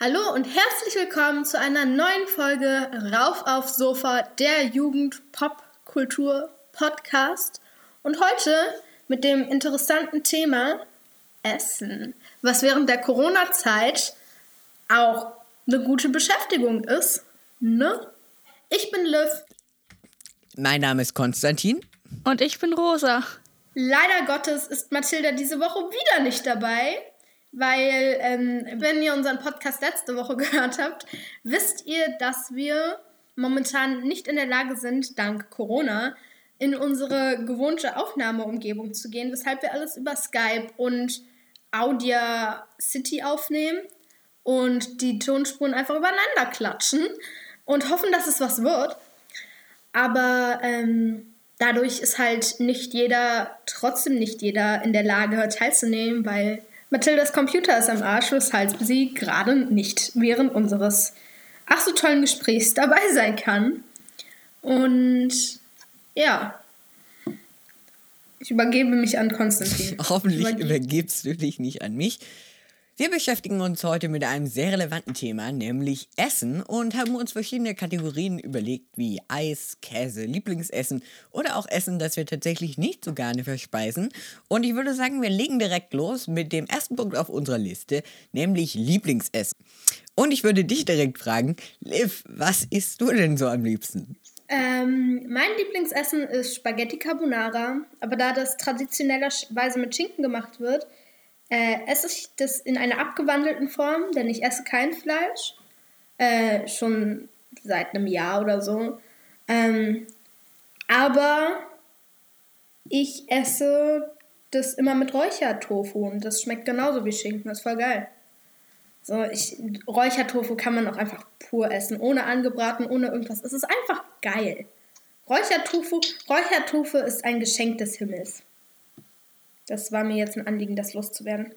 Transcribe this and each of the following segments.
Hallo und herzlich willkommen zu einer neuen Folge Rauf aufs Sofa, der Jugend-Pop-Kultur-Podcast. Und heute mit dem interessanten Thema Essen, was während der Corona-Zeit auch eine gute Beschäftigung ist. Ne? Ich bin Liv. Mein Name ist Konstantin. Und ich bin Rosa. Leider Gottes ist Mathilda diese Woche wieder nicht dabei, weil, ähm, wenn ihr unseren Podcast letzte Woche gehört habt, wisst ihr, dass wir momentan nicht in der Lage sind, dank Corona, in unsere gewohnte Aufnahmeumgebung zu gehen, weshalb wir alles über Skype und Audia City aufnehmen und die Tonspuren einfach übereinander klatschen und hoffen, dass es was wird. Aber ähm, dadurch ist halt nicht jeder, trotzdem nicht jeder in der Lage teilzunehmen, weil Mathildas Computer ist am Arsch, weshalb sie gerade nicht während unseres ach so tollen Gesprächs dabei sein kann. Und ja, ich übergebe mich an Konstantin. Hoffentlich übergibst du dich nicht an mich. Wir beschäftigen uns heute mit einem sehr relevanten Thema, nämlich Essen, und haben uns verschiedene Kategorien überlegt, wie Eis, Käse, Lieblingsessen oder auch Essen, das wir tatsächlich nicht so gerne verspeisen. Und ich würde sagen, wir legen direkt los mit dem ersten Punkt auf unserer Liste, nämlich Lieblingsessen. Und ich würde dich direkt fragen, Liv, was isst du denn so am liebsten? Ähm, mein Lieblingsessen ist Spaghetti Carbonara, aber da das traditionellerweise mit Schinken gemacht wird, äh, esse ich das in einer abgewandelten Form, denn ich esse kein Fleisch. Äh, schon seit einem Jahr oder so. Ähm, aber ich esse das immer mit Räuchertofu und das schmeckt genauso wie Schinken. Das ist voll geil. So, ich, Räuchertofu kann man auch einfach pur essen, ohne angebraten, ohne irgendwas. Es ist einfach geil. Räuchertofu, Räuchertofu ist ein Geschenk des Himmels. Das war mir jetzt ein Anliegen, das loszuwerden.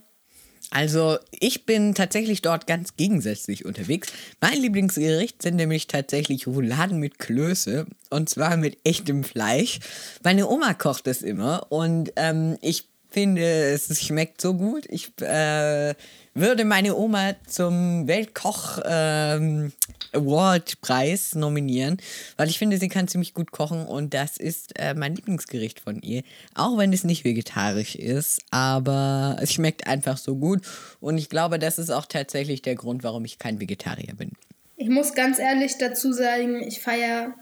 Also, ich bin tatsächlich dort ganz gegensätzlich unterwegs. Mein Lieblingsgericht sind nämlich tatsächlich Rouladen mit Klöße und zwar mit echtem Fleisch. Meine Oma kocht es immer und ähm, ich finde, es schmeckt so gut. Ich äh, würde meine Oma zum Weltkoch ähm, Award Preis nominieren, weil ich finde, sie kann ziemlich gut kochen und das ist äh, mein Lieblingsgericht von ihr. Auch wenn es nicht vegetarisch ist, aber es schmeckt einfach so gut und ich glaube, das ist auch tatsächlich der Grund, warum ich kein Vegetarier bin. Ich muss ganz ehrlich dazu sagen, ich feiere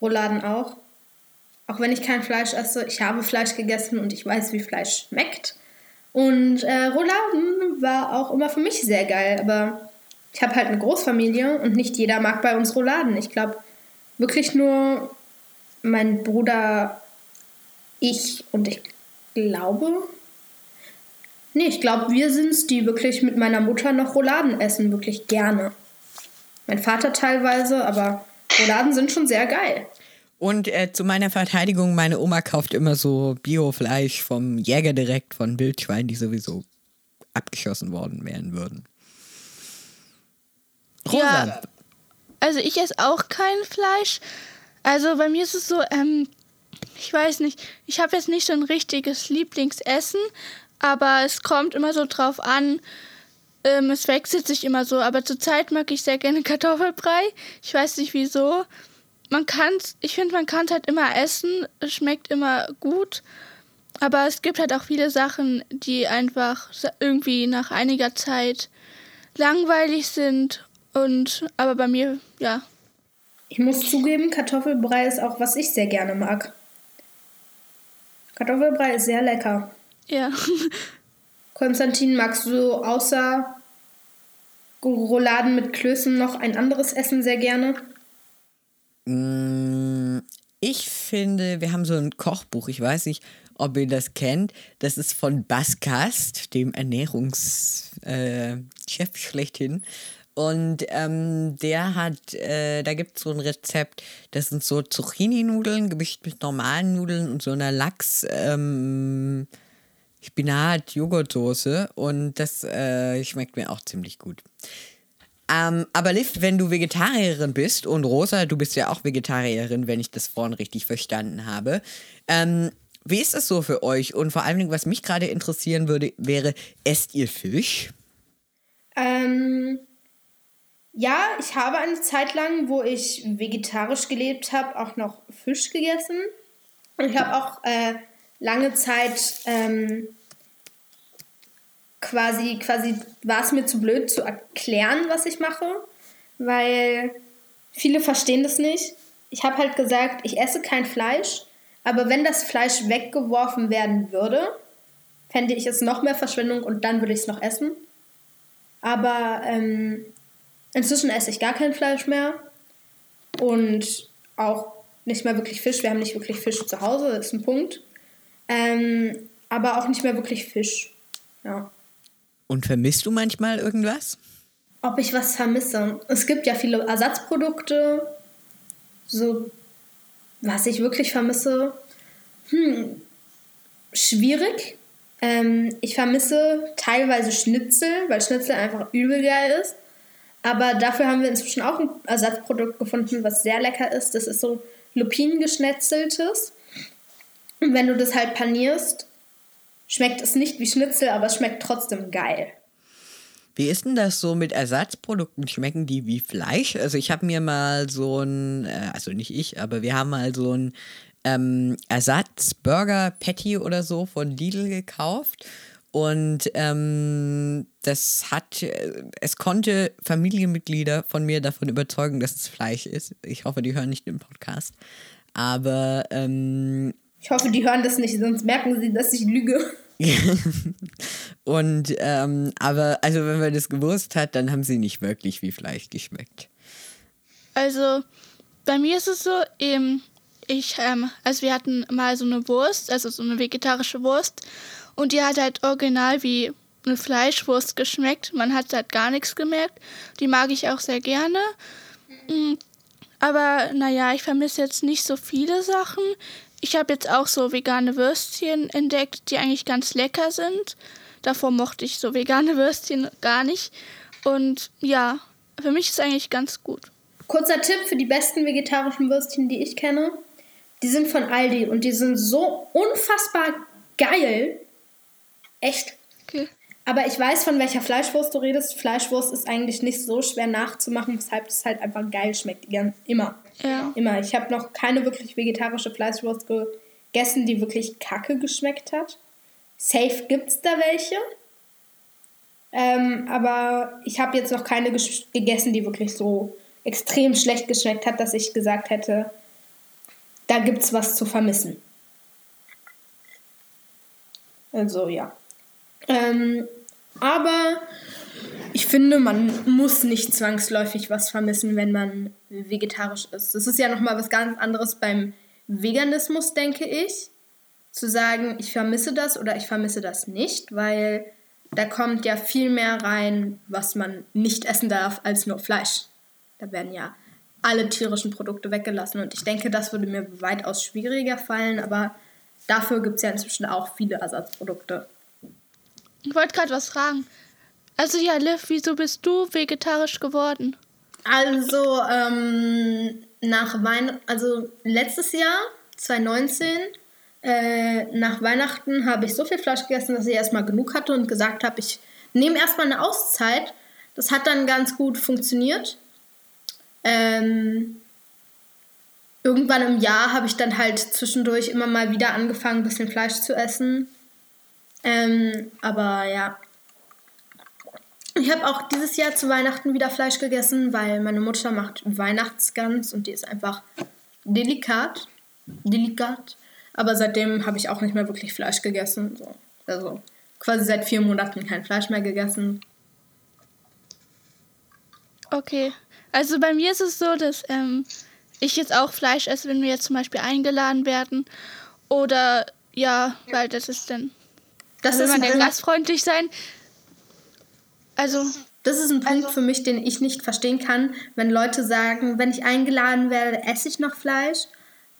Rouladen auch. Auch wenn ich kein Fleisch esse, ich habe Fleisch gegessen und ich weiß, wie Fleisch schmeckt. Und äh, Rouladen war auch immer für mich sehr geil, aber ich habe halt eine Großfamilie und nicht jeder mag bei uns Rouladen. Ich glaube wirklich nur mein Bruder, ich und ich glaube. Nee, ich glaube, wir sind es, die wirklich mit meiner Mutter noch Rouladen essen, wirklich gerne. Mein Vater teilweise, aber Rouladen sind schon sehr geil. Und äh, zu meiner Verteidigung, meine Oma kauft immer so Biofleisch vom Jäger direkt von Wildschweinen, die sowieso abgeschossen worden wären würden. Rosa. Ja, also ich esse auch kein Fleisch. Also bei mir ist es so, ähm, ich weiß nicht, ich habe jetzt nicht so ein richtiges Lieblingsessen, aber es kommt immer so drauf an. Ähm, es wechselt sich immer so, aber zurzeit mag ich sehr gerne Kartoffelbrei. Ich weiß nicht wieso man kann ich finde, man kann es halt immer essen, es schmeckt immer gut. Aber es gibt halt auch viele Sachen, die einfach irgendwie nach einiger Zeit langweilig sind. Und aber bei mir, ja. Ich muss zugeben, Kartoffelbrei ist auch, was ich sehr gerne mag. Kartoffelbrei ist sehr lecker. Ja. Konstantin, magst du außer Rouladen mit Klößen noch ein anderes Essen sehr gerne? Mm, ich finde, wir haben so ein Kochbuch, ich weiß nicht, ob ihr das kennt. Das ist von Baskast, dem Ernährungschef äh, schlechthin. Und ähm, der hat, äh, da gibt es so ein Rezept, das sind so Zucchini-Nudeln gemischt mit normalen Nudeln und so einer Lachs, ähm, Spinat, Joghurtsoße. Und das äh, schmeckt mir auch ziemlich gut. Ähm, aber Liv, wenn du Vegetarierin bist und Rosa, du bist ja auch Vegetarierin, wenn ich das vorhin richtig verstanden habe. Ähm, wie ist das so für euch? Und vor allen Dingen, was mich gerade interessieren würde, wäre, esst ihr Fisch? Ähm, Ja, ich habe eine Zeit lang, wo ich vegetarisch gelebt habe, auch noch Fisch gegessen. Und ich habe auch äh, lange Zeit ähm, quasi, quasi war es mir zu blöd zu erklären, was ich mache, weil viele verstehen das nicht. Ich habe halt gesagt, ich esse kein Fleisch, aber wenn das Fleisch weggeworfen werden würde, fände ich es noch mehr Verschwendung und dann würde ich es noch essen. Aber ähm, inzwischen esse ich gar kein Fleisch mehr und auch nicht mehr wirklich Fisch. Wir haben nicht wirklich Fisch zu Hause, das ist ein Punkt. Ähm, aber auch nicht mehr wirklich Fisch. Ja. Und vermisst du manchmal irgendwas? Ob ich was vermisse? Es gibt ja viele Ersatzprodukte. So, was ich wirklich vermisse. Hm, schwierig. Ähm, ich vermisse teilweise Schnitzel, weil Schnitzel einfach übel geil ist. Aber dafür haben wir inzwischen auch ein Ersatzprodukt gefunden, was sehr lecker ist. Das ist so Lupinengeschnetzeltes. Und wenn du das halt panierst, schmeckt es nicht wie Schnitzel, aber es schmeckt trotzdem geil. Wie ist denn das so mit Ersatzprodukten? Schmecken die wie Fleisch? Also ich habe mir mal so ein, äh, also nicht ich, aber wir haben mal so ein ähm, Ersatz-Burger-Patty oder so von Lidl gekauft. Und ähm, das hat, äh, es konnte Familienmitglieder von mir davon überzeugen, dass es Fleisch ist. Ich hoffe, die hören nicht den Podcast. Aber ähm, ich hoffe, die hören das nicht, sonst merken sie, dass ich lüge. und ähm, aber also wenn man das gewusst hat, dann haben sie nicht wirklich wie Fleisch geschmeckt. Also bei mir ist es so, eben, ich, ähm, also wir hatten mal so eine Wurst, also so eine vegetarische Wurst, und die hat halt original wie eine Fleischwurst geschmeckt. Man hat halt gar nichts gemerkt. Die mag ich auch sehr gerne. Mm, aber naja, ich vermisse jetzt nicht so viele Sachen. Ich habe jetzt auch so vegane Würstchen entdeckt, die eigentlich ganz lecker sind. Davor mochte ich so vegane Würstchen gar nicht. Und ja, für mich ist es eigentlich ganz gut. Kurzer Tipp für die besten vegetarischen Würstchen, die ich kenne. Die sind von Aldi und die sind so unfassbar geil. Echt. Okay. Aber ich weiß, von welcher Fleischwurst du redest. Fleischwurst ist eigentlich nicht so schwer nachzumachen, weshalb es halt einfach geil schmeckt. Immer. Ja. Immer. Ich habe noch keine wirklich vegetarische Fleischwurst gegessen, die wirklich kacke geschmeckt hat. Safe gibt es da welche. Ähm, aber ich habe jetzt noch keine gegessen, die wirklich so extrem schlecht geschmeckt hat, dass ich gesagt hätte, da gibt es was zu vermissen. Also ja. Ähm, aber ich finde, man muss nicht zwangsläufig was vermissen, wenn man vegetarisch ist. Das ist ja nochmal was ganz anderes beim Veganismus, denke ich. Zu sagen, ich vermisse das oder ich vermisse das nicht, weil da kommt ja viel mehr rein, was man nicht essen darf, als nur Fleisch. Da werden ja alle tierischen Produkte weggelassen und ich denke, das würde mir weitaus schwieriger fallen, aber dafür gibt es ja inzwischen auch viele Ersatzprodukte. Ich wollte gerade was fragen. Also ja, Liv, wieso bist du vegetarisch geworden? Also, ähm, nach Weihnachten, also letztes Jahr, 2019, äh, nach Weihnachten habe ich so viel Fleisch gegessen, dass ich erstmal genug hatte und gesagt habe, ich nehme erstmal eine Auszeit. Das hat dann ganz gut funktioniert. Ähm, irgendwann im Jahr habe ich dann halt zwischendurch immer mal wieder angefangen, ein bisschen Fleisch zu essen. Ähm, aber ja. Ich habe auch dieses Jahr zu Weihnachten wieder Fleisch gegessen, weil meine Mutter macht Weihnachtsgans und die ist einfach delikat. Delikat. Aber seitdem habe ich auch nicht mehr wirklich Fleisch gegessen. So. Also quasi seit vier Monaten kein Fleisch mehr gegessen. Okay. Also bei mir ist es so, dass ähm, ich jetzt auch Fleisch esse, wenn wir jetzt zum Beispiel eingeladen werden. Oder ja, weil das ist dann das ist man denn gastfreundlich sein? Also. Das ist ein Punkt also, für mich, den ich nicht verstehen kann, wenn Leute sagen, wenn ich eingeladen werde, esse ich noch Fleisch.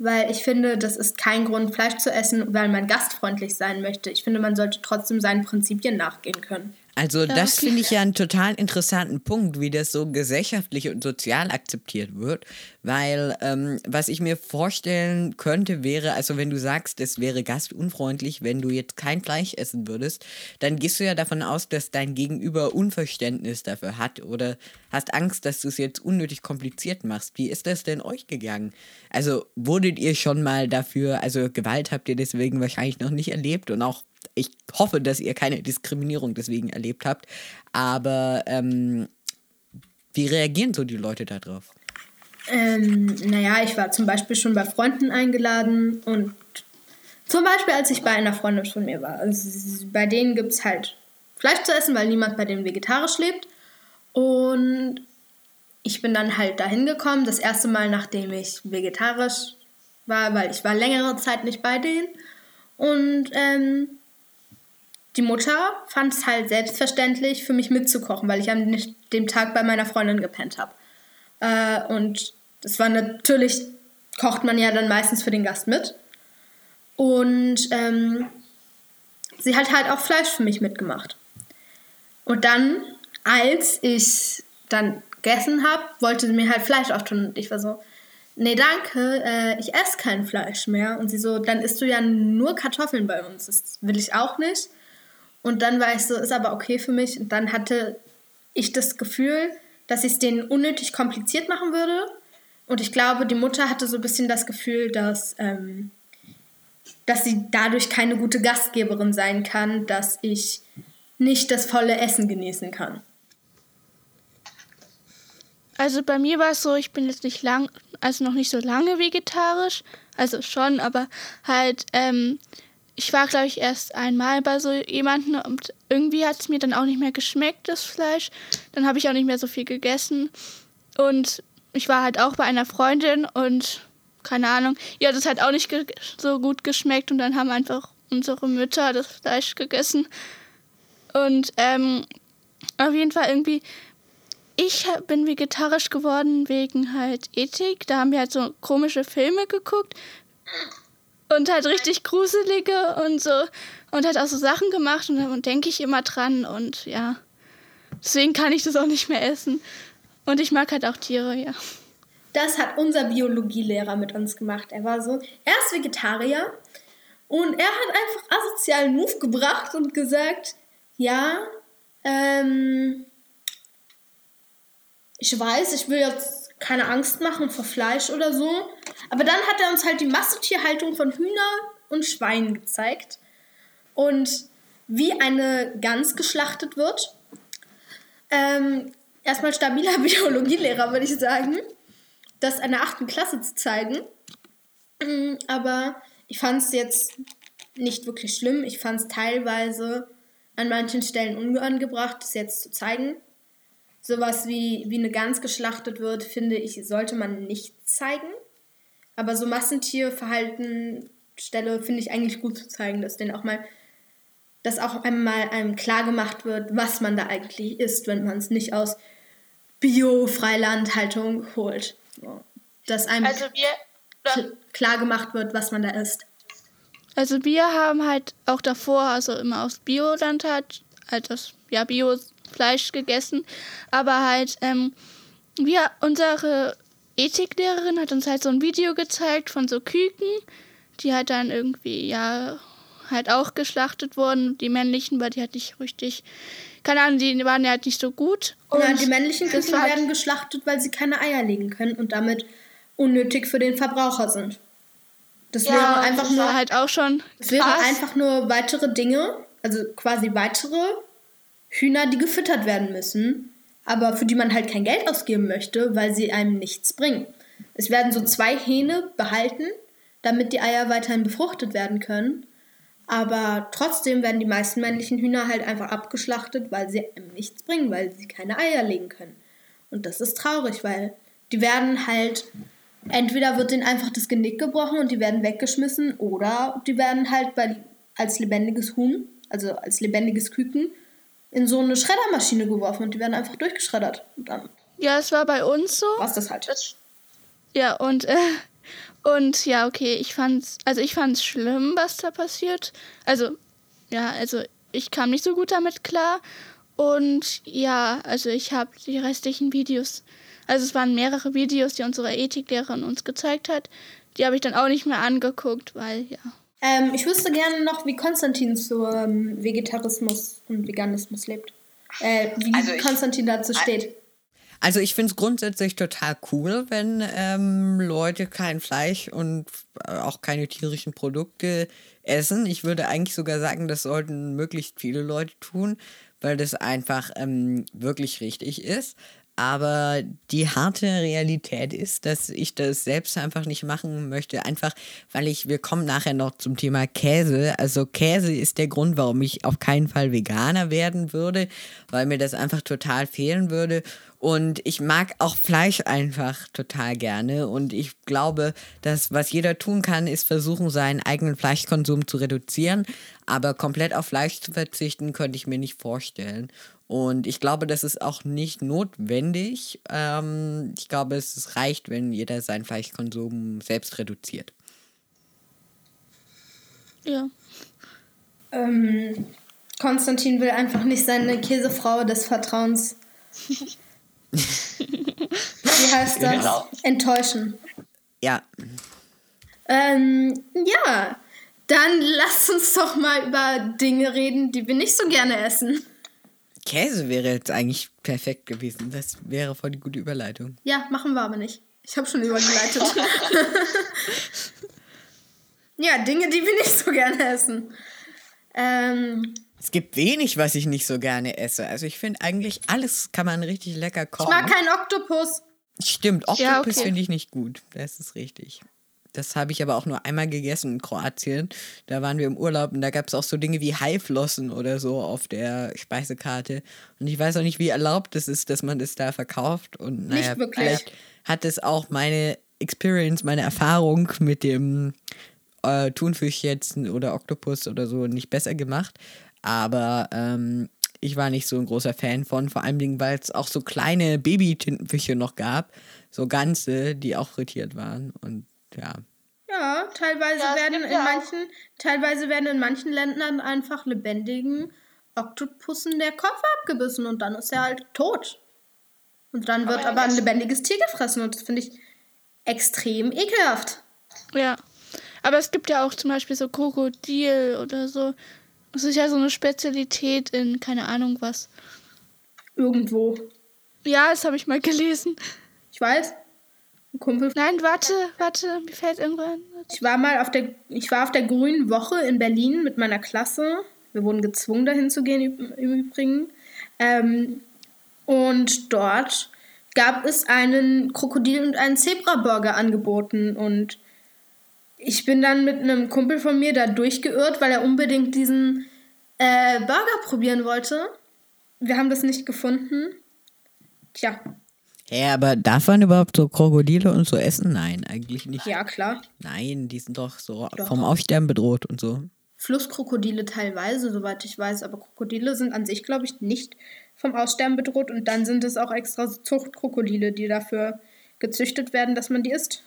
Weil ich finde, das ist kein Grund, Fleisch zu essen, weil man gastfreundlich sein möchte. Ich finde, man sollte trotzdem seinen Prinzipien nachgehen können. Also das finde ich ja einen total interessanten Punkt, wie das so gesellschaftlich und sozial akzeptiert wird, weil ähm, was ich mir vorstellen könnte wäre, also wenn du sagst, es wäre gastunfreundlich, wenn du jetzt kein Fleisch essen würdest, dann gehst du ja davon aus, dass dein Gegenüber Unverständnis dafür hat oder hast Angst, dass du es jetzt unnötig kompliziert machst. Wie ist das denn euch gegangen? Also wurdet ihr schon mal dafür, also Gewalt habt ihr deswegen wahrscheinlich noch nicht erlebt und auch ich hoffe, dass ihr keine Diskriminierung deswegen erlebt habt. Aber ähm, wie reagieren so die Leute darauf? Ähm, naja, ich war zum Beispiel schon bei Freunden eingeladen und zum Beispiel, als ich bei einer Freundin von mir war. Also bei denen gibt es halt Fleisch zu essen, weil niemand bei denen vegetarisch lebt. Und ich bin dann halt dahin gekommen, das erste Mal, nachdem ich vegetarisch war, weil ich war längere Zeit nicht bei denen. Und ähm, die Mutter fand es halt selbstverständlich, für mich mitzukochen, weil ich an dem Tag bei meiner Freundin gepennt habe. Äh, und das war natürlich, kocht man ja dann meistens für den Gast mit. Und ähm, sie hat halt auch Fleisch für mich mitgemacht. Und dann, als ich dann gegessen habe, wollte sie mir halt Fleisch auftun. Und ich war so, nee, danke, äh, ich esse kein Fleisch mehr. Und sie so, dann isst du ja nur Kartoffeln bei uns. Das will ich auch nicht. Und dann war ich so, ist aber okay für mich. Und dann hatte ich das Gefühl, dass ich es denen unnötig kompliziert machen würde. Und ich glaube, die Mutter hatte so ein bisschen das Gefühl, dass, ähm, dass sie dadurch keine gute Gastgeberin sein kann, dass ich nicht das volle Essen genießen kann. Also bei mir war es so, ich bin jetzt nicht lang, also noch nicht so lange vegetarisch, also schon, aber halt ähm, ich war, glaube ich, erst einmal bei so jemandem und irgendwie hat es mir dann auch nicht mehr geschmeckt, das Fleisch. Dann habe ich auch nicht mehr so viel gegessen. Und ich war halt auch bei einer Freundin und keine Ahnung, ihr hat es halt auch nicht so gut geschmeckt und dann haben einfach unsere Mütter das Fleisch gegessen. Und ähm, auf jeden Fall irgendwie, ich bin vegetarisch geworden wegen halt Ethik. Da haben wir halt so komische Filme geguckt und halt richtig gruselige und so und hat auch so Sachen gemacht und dann denke ich immer dran und ja. Deswegen kann ich das auch nicht mehr essen. Und ich mag halt auch Tiere, ja. Das hat unser Biologielehrer mit uns gemacht. Er war so, er ist Vegetarier und er hat einfach asozialen Move gebracht und gesagt, ja, ähm, ich weiß, ich will jetzt keine Angst machen vor Fleisch oder so, aber dann hat er uns halt die Massentierhaltung von Hühner und Schweinen gezeigt und wie eine Gans geschlachtet wird. Ähm, erstmal stabiler Biologielehrer, würde ich sagen, das in der achten Klasse zu zeigen. Mm, aber ich fand es jetzt nicht wirklich schlimm. Ich fand es teilweise an manchen Stellen unangebracht, das jetzt zu zeigen. Sowas wie, wie eine Gans geschlachtet wird, finde ich, sollte man nicht zeigen. Aber so Massentierverhalten Stelle finde ich eigentlich gut zu zeigen, dass denen auch mal, dass auch einmal einem klar gemacht wird, was man da eigentlich isst, wenn man es nicht aus Bio-Freilandhaltung holt. So. Dass einem also wir, klar gemacht wird, was man da isst. Also wir haben halt auch davor, also immer aus Bioland halt, halt das ja Bio-Fleisch gegessen, aber halt ähm, wir unsere Ethiklehrerin hat uns halt so ein Video gezeigt von so Küken, die halt dann irgendwie, ja, halt auch geschlachtet wurden. Die männlichen, weil die halt nicht richtig, keine Ahnung, die waren ja halt nicht so gut. Und ja, die männlichen Küken halt werden geschlachtet, weil sie keine Eier legen können und damit unnötig für den Verbraucher sind. Das ja, wäre einfach das nur halt auch schon. Das wäre einfach nur weitere Dinge, also quasi weitere Hühner, die gefüttert werden müssen aber für die man halt kein Geld ausgeben möchte, weil sie einem nichts bringen. Es werden so zwei Hähne behalten, damit die Eier weiterhin befruchtet werden können. Aber trotzdem werden die meisten männlichen Hühner halt einfach abgeschlachtet, weil sie einem nichts bringen, weil sie keine Eier legen können. Und das ist traurig, weil die werden halt, entweder wird denen einfach das Genick gebrochen und die werden weggeschmissen, oder die werden halt bei, als lebendiges Huhn, also als lebendiges Küken, in so eine Schreddermaschine geworfen und die werden einfach durchgeschreddert. Und dann. Ja, es war bei uns so. Was das halt. Ja, und, äh, und ja, okay, ich fand's, also ich fand's schlimm, was da passiert. Also, ja, also ich kam nicht so gut damit klar. Und ja, also ich habe die restlichen Videos, also es waren mehrere Videos, die unsere Ethiklehrerin uns gezeigt hat. Die habe ich dann auch nicht mehr angeguckt, weil ja. Ähm, ich wüsste gerne noch, wie Konstantin zu ähm, Vegetarismus und Veganismus lebt. Äh, wie Also ich- Konstantin dazu steht. Also ich finde es grundsätzlich total cool, wenn ähm, Leute kein Fleisch und äh, auch keine tierischen Produkte essen. Ich würde eigentlich sogar sagen, das sollten möglichst viele Leute tun, weil das einfach ähm, wirklich richtig ist. Aber die harte Realität ist, dass ich das selbst einfach nicht machen möchte. Einfach, weil ich, wir kommen nachher noch zum Thema Käse. Also Käse ist der Grund, warum ich auf keinen Fall Veganer werden würde, weil mir das einfach total fehlen würde. Und ich mag auch Fleisch einfach total gerne. Und ich glaube, dass was jeder tun kann, ist versuchen, seinen eigenen Fleischkonsum zu reduzieren. Aber komplett auf Fleisch zu verzichten, könnte ich mir nicht vorstellen. Und ich glaube, das ist auch nicht notwendig. Ähm, ich glaube, es reicht, wenn jeder seinen Fleischkonsum selbst reduziert. Ja. Ähm, Konstantin will einfach nicht seine Käsefrau des Vertrauens. Wie heißt das? Genau. Enttäuschen. Ja, Ähm, ja, dann lasst uns doch mal über Dinge reden, die wir nicht so gerne essen. Käse wäre jetzt eigentlich perfekt gewesen. Das wäre voll die gute Überleitung. Ja, machen wir aber nicht. Ich habe schon übergeleitet. ja, Dinge, die wir nicht so gerne essen. Ähm, Es gibt wenig, was ich nicht so gerne esse. Also ich finde eigentlich alles kann man richtig lecker ich kochen. mag keinen Oktopus. Stimmt, Oktopus Ja, okay. finde ich nicht gut. Das ist richtig. Das habe ich aber auch nur einmal gegessen in Kroatien. Da waren wir im Urlaub und da gab es auch so Dinge wie Haiflossen oder so auf der Speisekarte. Und ich weiß auch nicht, wie erlaubt es ist, dass man das da verkauft. Und naja, wirklich. vielleicht hat es auch meine Experience, meine Erfahrung mit dem äh, Thunfisch jetzt oder Oktopus oder so nicht besser gemacht. Aber ähm, ich war nicht so ein großer Fan von, vor allem, Dingen, weil es auch so kleine Baby-Tintenfische noch gab, so ganze, die auch frittiert waren. Und ja, Ja, teilweise Ja, werden in ja auch- manchen, teilweise werden in manchen Ländern einfach lebendigen Oktopussen der Kopf abgebissen und dann ist er halt tot. Und dann wird aber ein lebendiges Tier gefressen und das finde ich extrem ekelhaft. Ja. Aber es gibt ja auch zum Beispiel so Krokodil oder so. Das ist ja so eine Spezialität in keine Ahnung was. Irgendwo. Ja, das habe ich mal gelesen. Ich weiß. Ein Kumpel. Nein, warte, warte, mir fällt irgendwann. Ich war mal auf der, ich war auf der Grünen Woche in Berlin mit meiner Klasse. Wir wurden gezwungen, dahin zu gehen, im Übrigen. Ähm, und dort gab es einen Krokodil- und einen Zebra-Burger angeboten. Und ich bin dann mit einem Kumpel von mir da durchgeirrt, weil er unbedingt diesen äh, Burger probieren wollte. Wir haben das nicht gefunden. Tja, Ja, aber darf man überhaupt so Krokodile und so essen? Nein, eigentlich nicht. ja klar. Nein, die sind doch so Doch. vom Aussterben bedroht und so. Flusskrokodile teilweise, soweit ich weiß, aber Krokodile sind an sich, glaube ich, nicht vom Aussterben bedroht und dann sind es auch extra Zuchtkrokodile, die dafür gezüchtet werden, dass man die isst.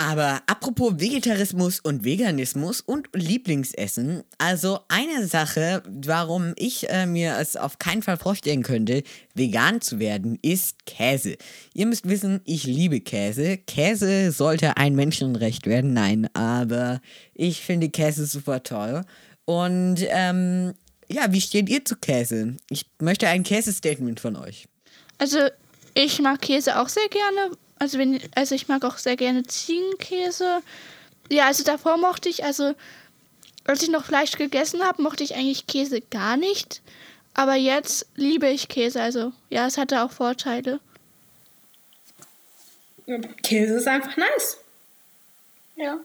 Aber apropos Vegetarismus und Veganismus und Lieblingsessen, also eine Sache, warum ich äh, mir es auf keinen Fall vorstellen könnte, vegan zu werden, ist Käse. Ihr müsst wissen, ich liebe Käse. Käse sollte ein Menschenrecht werden, nein, aber ich finde Käse super toll. Und ähm, ja, wie steht ihr zu Käse? Ich möchte ein Käsestatement von euch. Also, ich mag Käse auch sehr gerne. Also, wenn, also ich mag auch sehr gerne Ziegenkäse. Ja, also davor mochte ich, also als ich noch Fleisch gegessen habe, mochte ich eigentlich Käse gar nicht. Aber jetzt liebe ich Käse. Also, ja, es hatte auch Vorteile. Käse ist einfach nice. Ja.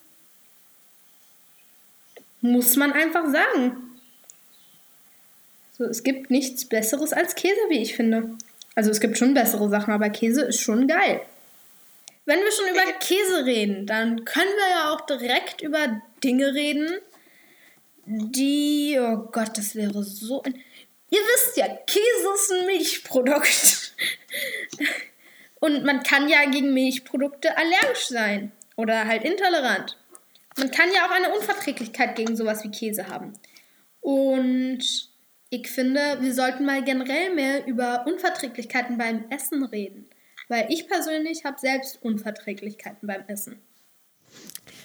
Muss man einfach sagen. So, es gibt nichts Besseres als Käse, wie ich finde. Also es gibt schon bessere Sachen, aber Käse ist schon geil. Wenn wir schon über Käse reden, dann können wir ja auch direkt über Dinge reden, die, oh Gott, das wäre so ein... Ihr wisst ja, Käse ist ein Milchprodukt. Und man kann ja gegen Milchprodukte allergisch sein oder halt intolerant. Man kann ja auch eine Unverträglichkeit gegen sowas wie Käse haben. Und Ich finde, wir sollten mal generell mehr über Unverträglichkeiten beim Essen reden. Weil ich persönlich habe selbst Unverträglichkeiten beim Essen.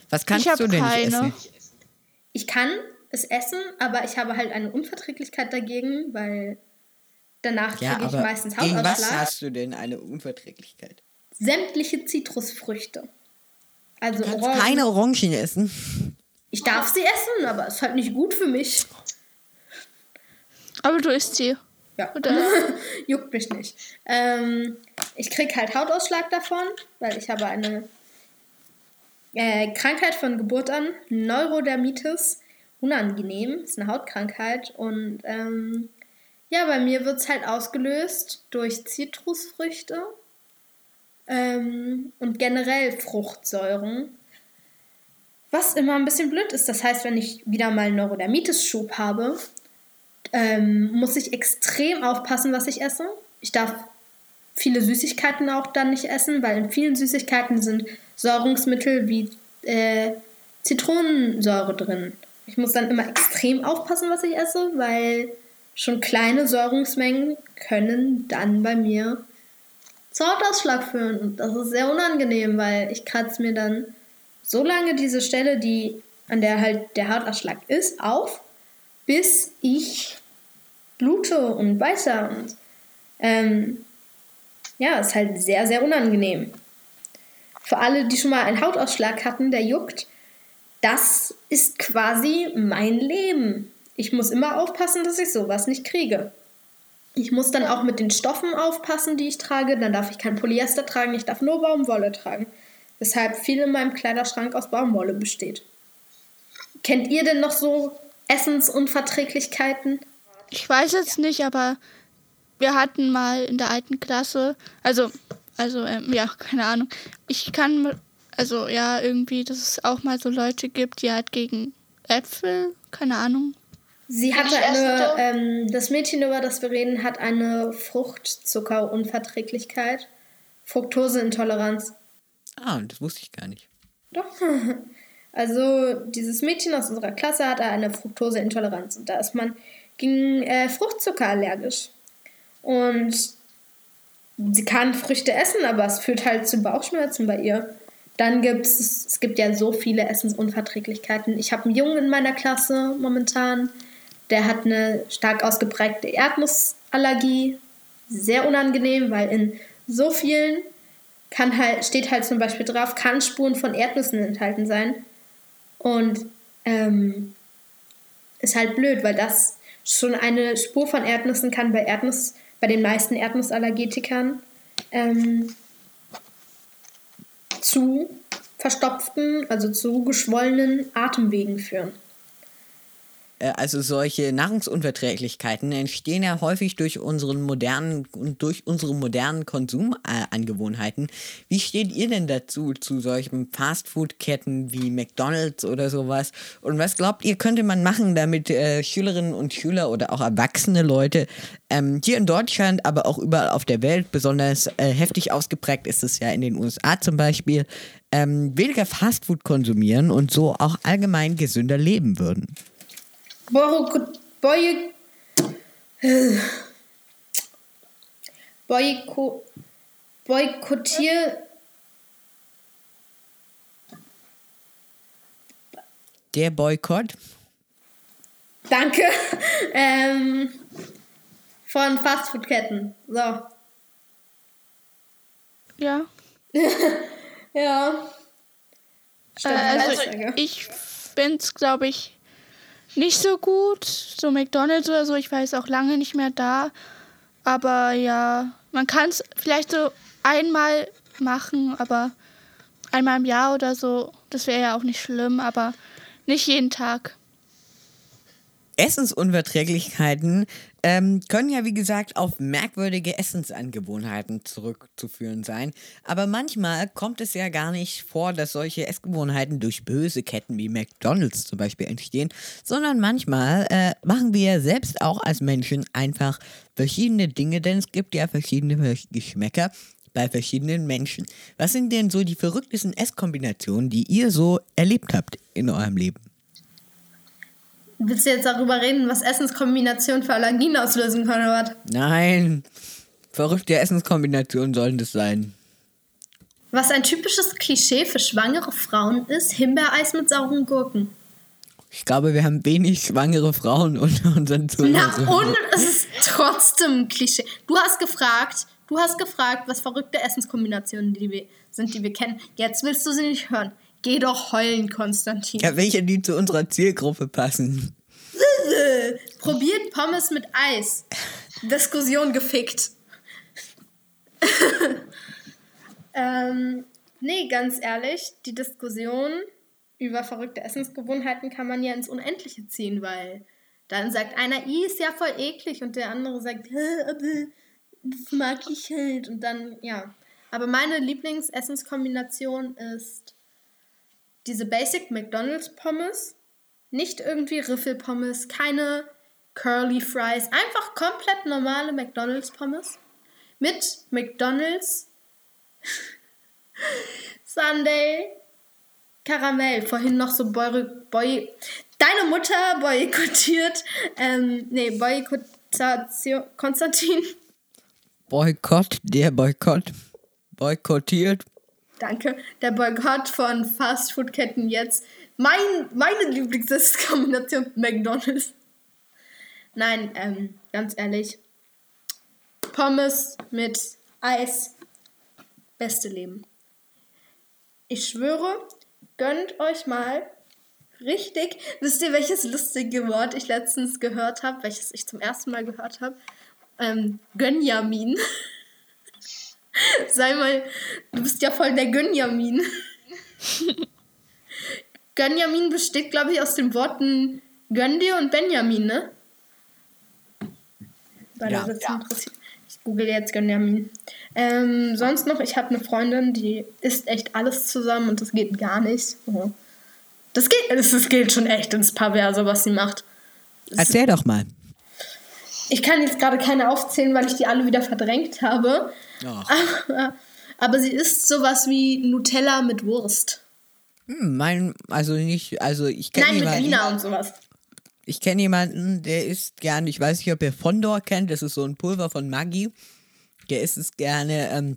Was kannst Ich du denn nicht keine. essen? Ich kann es essen, aber ich habe halt eine Unverträglichkeit dagegen, weil danach Ja, kriege ich meistens gegen was Hautausschlag. hast du denn eine Unverträglichkeit? Sämtliche Zitrusfrüchte. Also Du kannst Orangen. keine Orangen essen. Ich darf sie essen, aber es ist halt nicht gut für mich. Aber du isst sie. Ja. Oder? Juckt mich nicht. Ähm, ich krieg halt Hautausschlag davon, weil ich habe eine äh, Krankheit von Geburt an, Neurodermitis, unangenehm, ist eine Hautkrankheit und ähm, ja, bei mir wird es halt ausgelöst durch Zitrusfrüchte ähm, und generell Fruchtsäuren. Was immer ein bisschen blöd ist. Das heißt, wenn ich wieder mal einen Neurodermitis-Schub habe, ähm, muss ich extrem aufpassen, was ich esse. Ich darf viele Süßigkeiten auch dann nicht essen, weil in vielen Süßigkeiten sind Säurungsmittel wie äh, Zitronensäure drin. Ich muss dann immer extrem aufpassen, was ich esse, weil schon kleine Säurungsmengen können dann bei mir zu Hautausschlag führen. Und das ist sehr unangenehm, weil ich kratze mir dann so lange diese Stelle, die an der halt der Hautausschlag ist, auf, bis ich blute und weiter. Und ähm, ja, ist halt sehr, sehr unangenehm. Für alle, die schon mal einen Hautausschlag hatten, der juckt, das ist quasi mein Leben. Ich muss immer aufpassen, dass ich sowas nicht kriege. Ich muss dann auch mit den Stoffen aufpassen, die ich trage. Dann darf ich kein Polyester tragen, ich darf nur Baumwolle tragen. Weshalb viel in meinem Kleiderschrank aus Baumwolle besteht. Kennt ihr denn noch so Essensunverträglichkeiten? Ich weiß jetzt nicht, aber wir hatten mal in der alten Klasse, also, also, ähm, ja, keine Ahnung. Ich kann, also, ja, irgendwie, dass es auch mal so Leute gibt, die halt gegen Äpfel, keine Ahnung. Sie hatte eine, ähm, das Mädchen, über das wir reden, hat eine Fruchtzuckerunverträglichkeit. Fructoseintoleranz. Ah, das wusste ich gar nicht. Doch. Also dieses Mädchen aus unserer Klasse hatte eine Fructoseintoleranz und da ist man gegen äh, Fruchtzucker allergisch. Und sie kann Früchte essen, aber es führt halt zu Bauchschmerzen bei ihr. Dann gibt es, es gibt ja so viele Essensunverträglichkeiten. Ich habe einen Jungen in meiner Klasse momentan, der hat eine stark ausgeprägte Erdnussallergie. Sehr unangenehm, weil in so vielen kann halt, steht halt zum Beispiel drauf, kann Spuren von Erdnüssen enthalten sein. Und ähm, ist halt blöd, weil das schon eine Spur von Erdnüssen kann bei Erdnuss, bei den meisten Erdnussallergetikern ähm, zu verstopften, also zu geschwollenen Atemwegen führen. Äh, Also solche Nahrungsunverträglichkeiten entstehen ja häufig durch unseren modernen und durch unsere modernen Konsumangewohnheiten. Wie steht ihr denn dazu zu solchen Fastfood-Ketten wie McDonald's oder sowas? Und was glaubt ihr, könnte man machen, damit äh, Schülerinnen und Schüler oder auch erwachsene Leute ähm, hier in Deutschland, aber auch überall auf der Welt, besonders äh, heftig ausgeprägt ist es ja in den USA zum Beispiel, ähm, weniger Fastfood konsumieren und so auch allgemein gesünder leben würden? Boy, Boyko, boykottier, Der Boykott danke, ähm, von Fastfood-Ketten. So. Ja. Ja. Äh, Stimmt, also Aussage. ich finde es, glaube ich, nicht so gut. So McDonalds oder so, ich war jetzt auch lange nicht mehr da. Aber ja, man kann es vielleicht so einmal machen, aber einmal im Jahr oder so, das wäre ja auch nicht schlimm, aber nicht jeden Tag. Essensunverträglichkeiten ähm, können ja, wie gesagt, auf merkwürdige Essensangewohnheiten zurückzuführen sein. Aber manchmal kommt es ja gar nicht vor, dass solche Essgewohnheiten durch böse Ketten wie McDonalds zum Beispiel entstehen, sondern manchmal äh, machen wir selbst auch als Menschen einfach verschiedene Dinge, denn es gibt ja verschiedene Geschmäcker bei verschiedenen Menschen. Was sind denn so die verrücktesten Esskombinationen, die ihr so erlebt habt in eurem Leben? Willst du jetzt darüber reden, was Essenskombinationen für Allergien auslösen können oder was? Nein. Verrückte Essenskombinationen sollen das sein. Was ein typisches Klischee für schwangere Frauen ist, Himbeereis mit sauren Gurken. Ich glaube, wir haben wenig schwangere Frauen unter unseren Na, Zuhörern. und es ist trotzdem ein Klischee. Du hast gefragt, du hast gefragt, was verrückte Essenskombinationen die wir, sind, die wir kennen. Jetzt willst du sie nicht hören. Geh doch heulen, Konstantin. Ja, welche, die zu unserer Zielgruppe passen. Probiert Pommes mit Eis. Diskussion gefickt. ähm, nee, ganz ehrlich, die Diskussion über verrückte Essensgewohnheiten kann man ja ins Unendliche ziehen, weil dann sagt einer, i ist ja voll eklig und der andere sagt, "Hä, aber das mag ich halt. Und dann, ja. Aber meine Lieblingsessenskombination ist diese Basic McDonald's Pommes. Nicht irgendwie Riffelpommes, keine Curly Fries, einfach komplett normale McDonald's Pommes mit McDonald's Sunday Karamell. Vorhin noch so Boy, Boy Deine Mutter boykottiert, ähm, nee, Boykottation, Konstantin, Boykott, der Boykott. Boykottiert. Danke, der Boykott von Fastfood-Ketten jetzt. Mein, meine Lieblingskombination McDonald's. Nein, ähm, ganz ehrlich. Pommes mit Eis. Beste Leben. Ich schwöre, gönnt euch mal richtig. Wisst ihr, welches lustige Wort ich letztens gehört habe, welches ich zum ersten Mal gehört habe? Ähm, Gönjamin. Sei mal, du bist ja voll der Gönjamin. Gönjamin besteht, glaube ich, aus den Worten Gönn dir und Benjamin, ne? Weil Ja. interessiert. Ich google jetzt Gönjamin. Ähm, sonst noch, ich habe eine Freundin, die isst echt alles zusammen und das geht gar nicht. Das geht, das, das geht schon echt ins Perverse, was sie macht. Erzähl doch mal. Ich kann jetzt gerade keine aufzählen, weil ich die alle wieder verdrängt habe. Aber, aber sie isst sowas wie Nutella mit Wurst. Hm, mein, also nicht, also ich kenne Nein, mit jemanden. Wiener und sowas. Ich kenne jemanden, der isst gerne, ich weiß nicht, ob ihr Fondor kennt, das ist so ein Pulver von Maggi. Der isst es gerne ähm,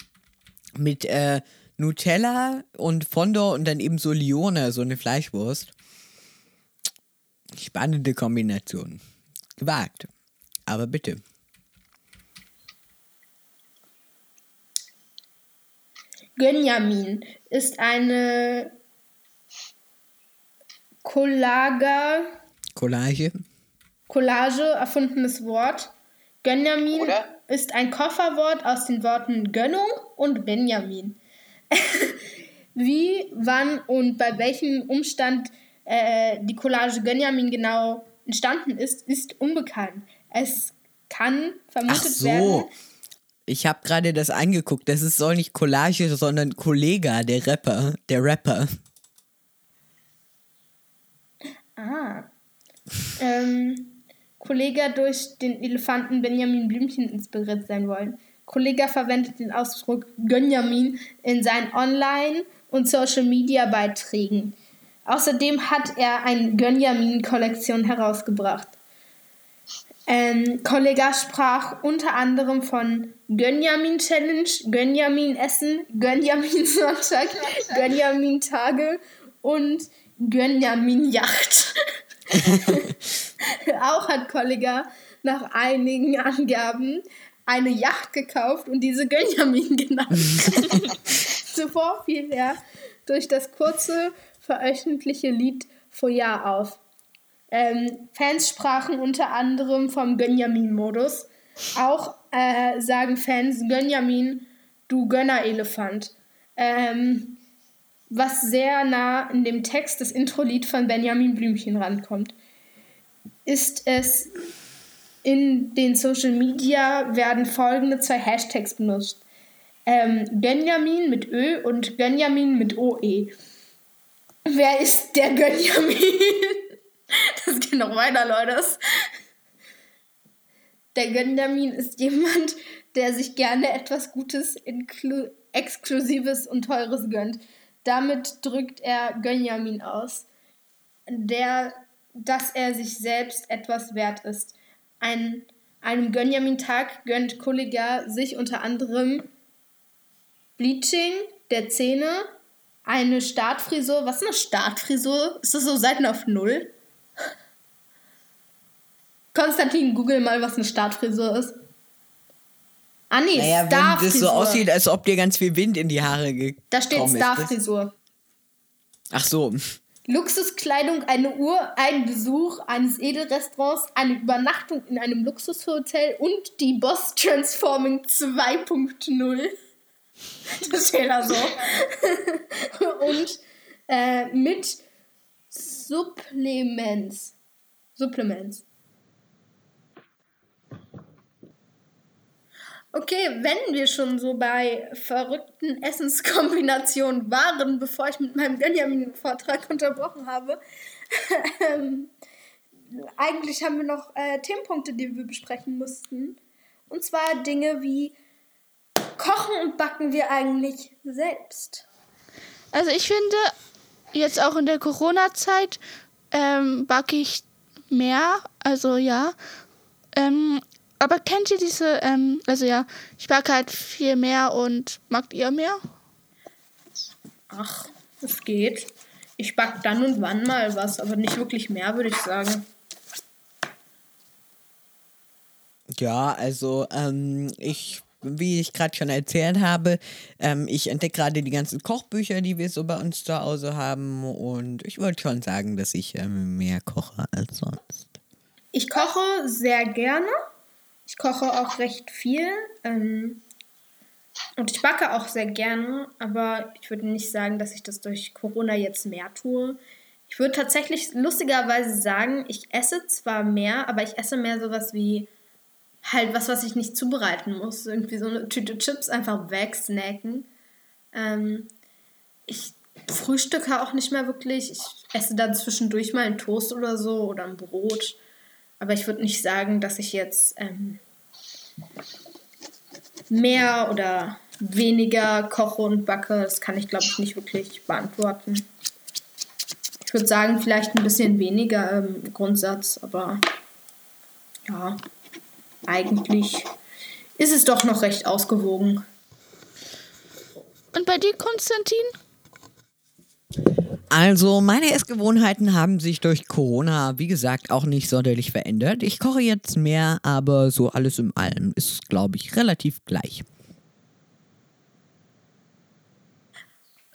mit äh, Nutella und Fondor und dann eben so Lione, so eine Fleischwurst. Spannende Kombination. Gewagt. Aber bitte. Gönjamin ist eine Collaga, Collage. Collage, erfundenes Wort. Gönjamin Oder? ist ein Kofferwort aus den Worten Gönnung und Benjamin. Wie, wann und bei welchem Umstand äh, die Collage Gönjamin genau entstanden ist, ist unbekannt. Es kann Ach vermutet so. werden. Ich habe gerade das angeguckt. Das ist soll nicht Collage, sondern Kollega, der Rapper. Der Rapper. Ah. Ähm, Kollega durch den Elefanten Benjamin Blümchen inspiriert sein wollen. Kollega verwendet den Ausdruck Gönjamin in seinen Online- und Social-Media-Beiträgen. Außerdem hat er eine Gönjamin-Kollektion herausgebracht. Ähm, Kollega sprach unter anderem von Gönjamin Challenge, Gönjamin Essen, Gönjamin Sonntag, Gönjamin Tage und Gönjamin Yacht. Auch hat Kollega nach einigen Angaben eine Yacht gekauft und diese Gönjamin genannt. Zuvor fiel er durch das kurze veröffentlichte Lied Feuer auf. Ähm, Fans sprachen unter anderem vom Gönjamin-Modus. Auch äh, sagen Fans Gönjamin, du Gönnerelefant. Ähm, was sehr nah in dem Text des Intro-Lied von Benjamin Blümchen rankommt. Ist es in den Social Media werden folgende zwei Hashtags benutzt. Ähm, Gönjamin mit Ö und Gönjamin mit OE. Wer ist der Gönjamin? Das geht noch weiter, Leute. Der Gönjamin ist jemand, der sich gerne etwas Gutes, Exklusives und Teures gönnt. Damit drückt er Gönjamin aus. Der dass er sich selbst etwas wert ist. Ein, einem Gönjamin-Tag gönnt Kollega sich unter anderem Bleaching der Zähne, eine Startfrisur. Was ist eine Startfrisur? Ist das so Seiten auf Null? Konstantin, google mal, was eine Startfrisur ist. Ah nee, naja, Starfrisur. Wenn das so aussieht, als ob dir ganz viel Wind in die Haare gekommen Da steht Starfrisur. Ach so. Luxuskleidung, eine Uhr, ein Besuch eines Edelrestaurants, eine Übernachtung in einem Luxushotel und die Boss Transforming 2.0. Das steht da so. und äh, mit Supplements. Supplements. Okay, wenn wir schon so bei verrückten Essenskombinationen waren, bevor ich mit meinem Benjamin-Vortrag unterbrochen habe, ähm, eigentlich haben wir noch äh, Themenpunkte, die wir besprechen mussten. Und zwar Dinge wie Kochen und backen wir eigentlich selbst? Also ich finde, jetzt auch in der Corona-Zeit ähm, backe ich mehr, also ja. Ähm, aber kennt ihr diese, ähm, also ja, ich backe halt viel mehr und mag ihr mehr? Ach, es geht. Ich backe dann und wann mal was, aber nicht wirklich mehr, würde ich sagen. Ja, also ähm, ich, wie ich gerade schon erzählt habe, ähm, ich entdecke gerade die ganzen Kochbücher, die wir so bei uns zu Hause haben und ich wollte schon sagen, dass ich ähm, mehr koche als sonst. Ich koche sehr gerne. Ich koche auch recht viel. Ähm, und ich backe auch sehr gerne, aber ich würde nicht sagen, dass ich das durch Corona jetzt mehr tue. Ich würde tatsächlich lustigerweise sagen, ich esse zwar mehr, aber ich esse mehr sowas wie halt was, was ich nicht zubereiten muss. Irgendwie so eine Tüte Chips einfach wegsnacken. Ähm, ich frühstücke auch nicht mehr wirklich. Ich esse dann zwischendurch mal einen Toast oder so oder ein Brot. Aber ich würde nicht sagen, dass ich jetzt ähm, mehr oder weniger koche und backe. Das kann ich, glaube ich, nicht wirklich beantworten. Ich würde sagen, vielleicht ein bisschen weniger im Grundsatz, aber ja, eigentlich ist es doch noch recht ausgewogen. Und bei dir, Konstantin? Also, meine Essgewohnheiten haben sich durch Corona, wie gesagt, auch nicht sonderlich verändert. Ich koche jetzt mehr, aber so alles im allem ist, glaube ich, relativ gleich.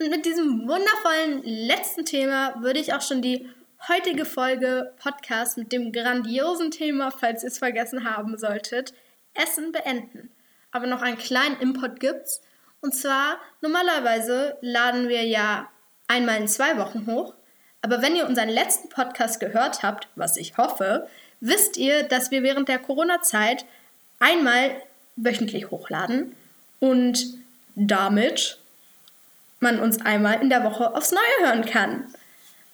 Und mit diesem wundervollen letzten Thema würde ich auch schon die heutige Folge Podcast mit dem grandiosen Thema, falls ihr es vergessen haben solltet, Essen beenden. Aber noch einen kleinen Input gibt's. Und zwar, normalerweise laden wir ja einmal in zwei Wochen hoch. Aber wenn ihr unseren letzten Podcast gehört habt, was ich hoffe, wisst ihr, dass wir während der Corona-Zeit einmal wöchentlich hochladen und damit man uns einmal in der Woche aufs Neue hören kann.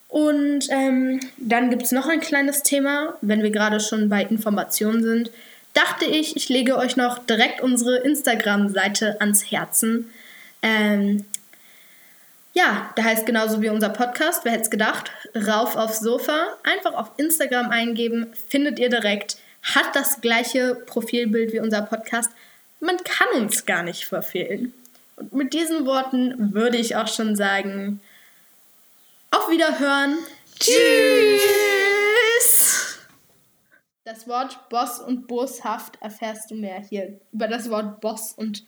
Und ähm, dann gibt es noch ein kleines Thema, wenn wir gerade schon bei Informationen sind. Dachte ich, ich lege euch noch direkt unsere Instagram-Seite ans Herzen. Ähm, ja, da heißt genauso wie unser Podcast, wer hätte es gedacht, rauf aufs Sofa, einfach auf Instagram eingeben, findet ihr direkt, hat das gleiche Profilbild wie unser Podcast. Man kann uns gar nicht verfehlen. Und mit diesen Worten würde ich auch schon sagen, auf Wiederhören. Tschüss! Das Wort Boss und Boshaft erfährst du mehr hier. Über das Wort Boss und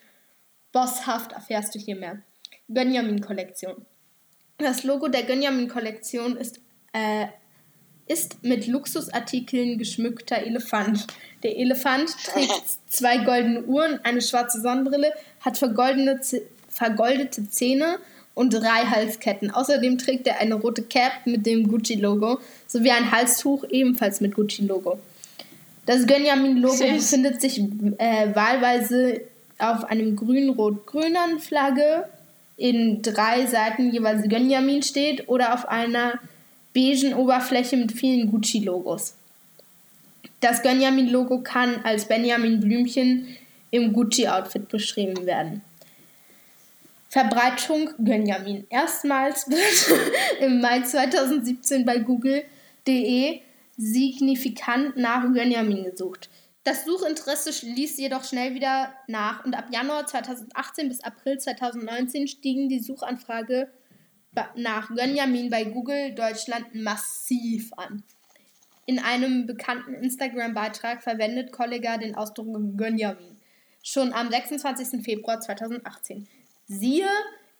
Bosshaft erfährst du hier mehr. Gönjamin-Kollektion. Das Logo der Gönjamin-Kollektion ist, äh, ist mit Luxusartikeln geschmückter Elefant. Der Elefant trägt zwei goldene Uhren, eine schwarze Sonnenbrille, hat vergoldete Zähne und drei Halsketten. Außerdem trägt er eine rote Cap mit dem Gucci-Logo sowie ein Halstuch ebenfalls mit Gucci-Logo. Das Gönjamin-Logo befindet sich äh, wahlweise auf einem grün-rot-grünen Flagge in drei Seiten jeweils Gönjamin steht oder auf einer beigen Oberfläche mit vielen Gucci-Logos. Das Gönjamin-Logo kann als Benjamin Blümchen im Gucci-Outfit beschrieben werden. Verbreitung Gönjamin. Erstmals wird im Mai 2017 bei google.de signifikant nach Gönjamin gesucht. Das Suchinteresse ließ jedoch schnell wieder nach und ab Januar 2018 bis April 2019 stiegen die Suchanfrage nach Gönjamin bei Google Deutschland massiv an. In einem bekannten Instagram-Beitrag verwendet Kollega den Ausdruck Gönjamin. Schon am 26. Februar 2018. Siehe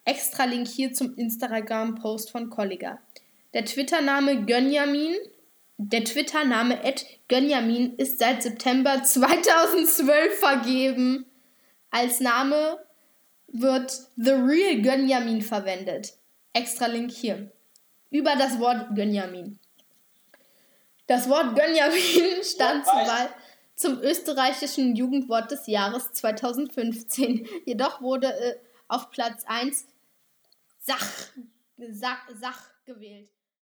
extra Link hier zum Instagram-Post von Kollega. Der Twitter-Name Gönjamin, der Twitter-Name Gönjamin ist seit September 2012 vergeben. Als Name wird The Real Gönjamin verwendet. Extra Link hier. Über das Wort Gönjamin. Das Wort Gönjamin stand zur Wahl zum österreichischen Jugendwort des Jahres 2015. Jedoch wurde äh, auf Platz 1 Sach, Sach, Sach gewählt.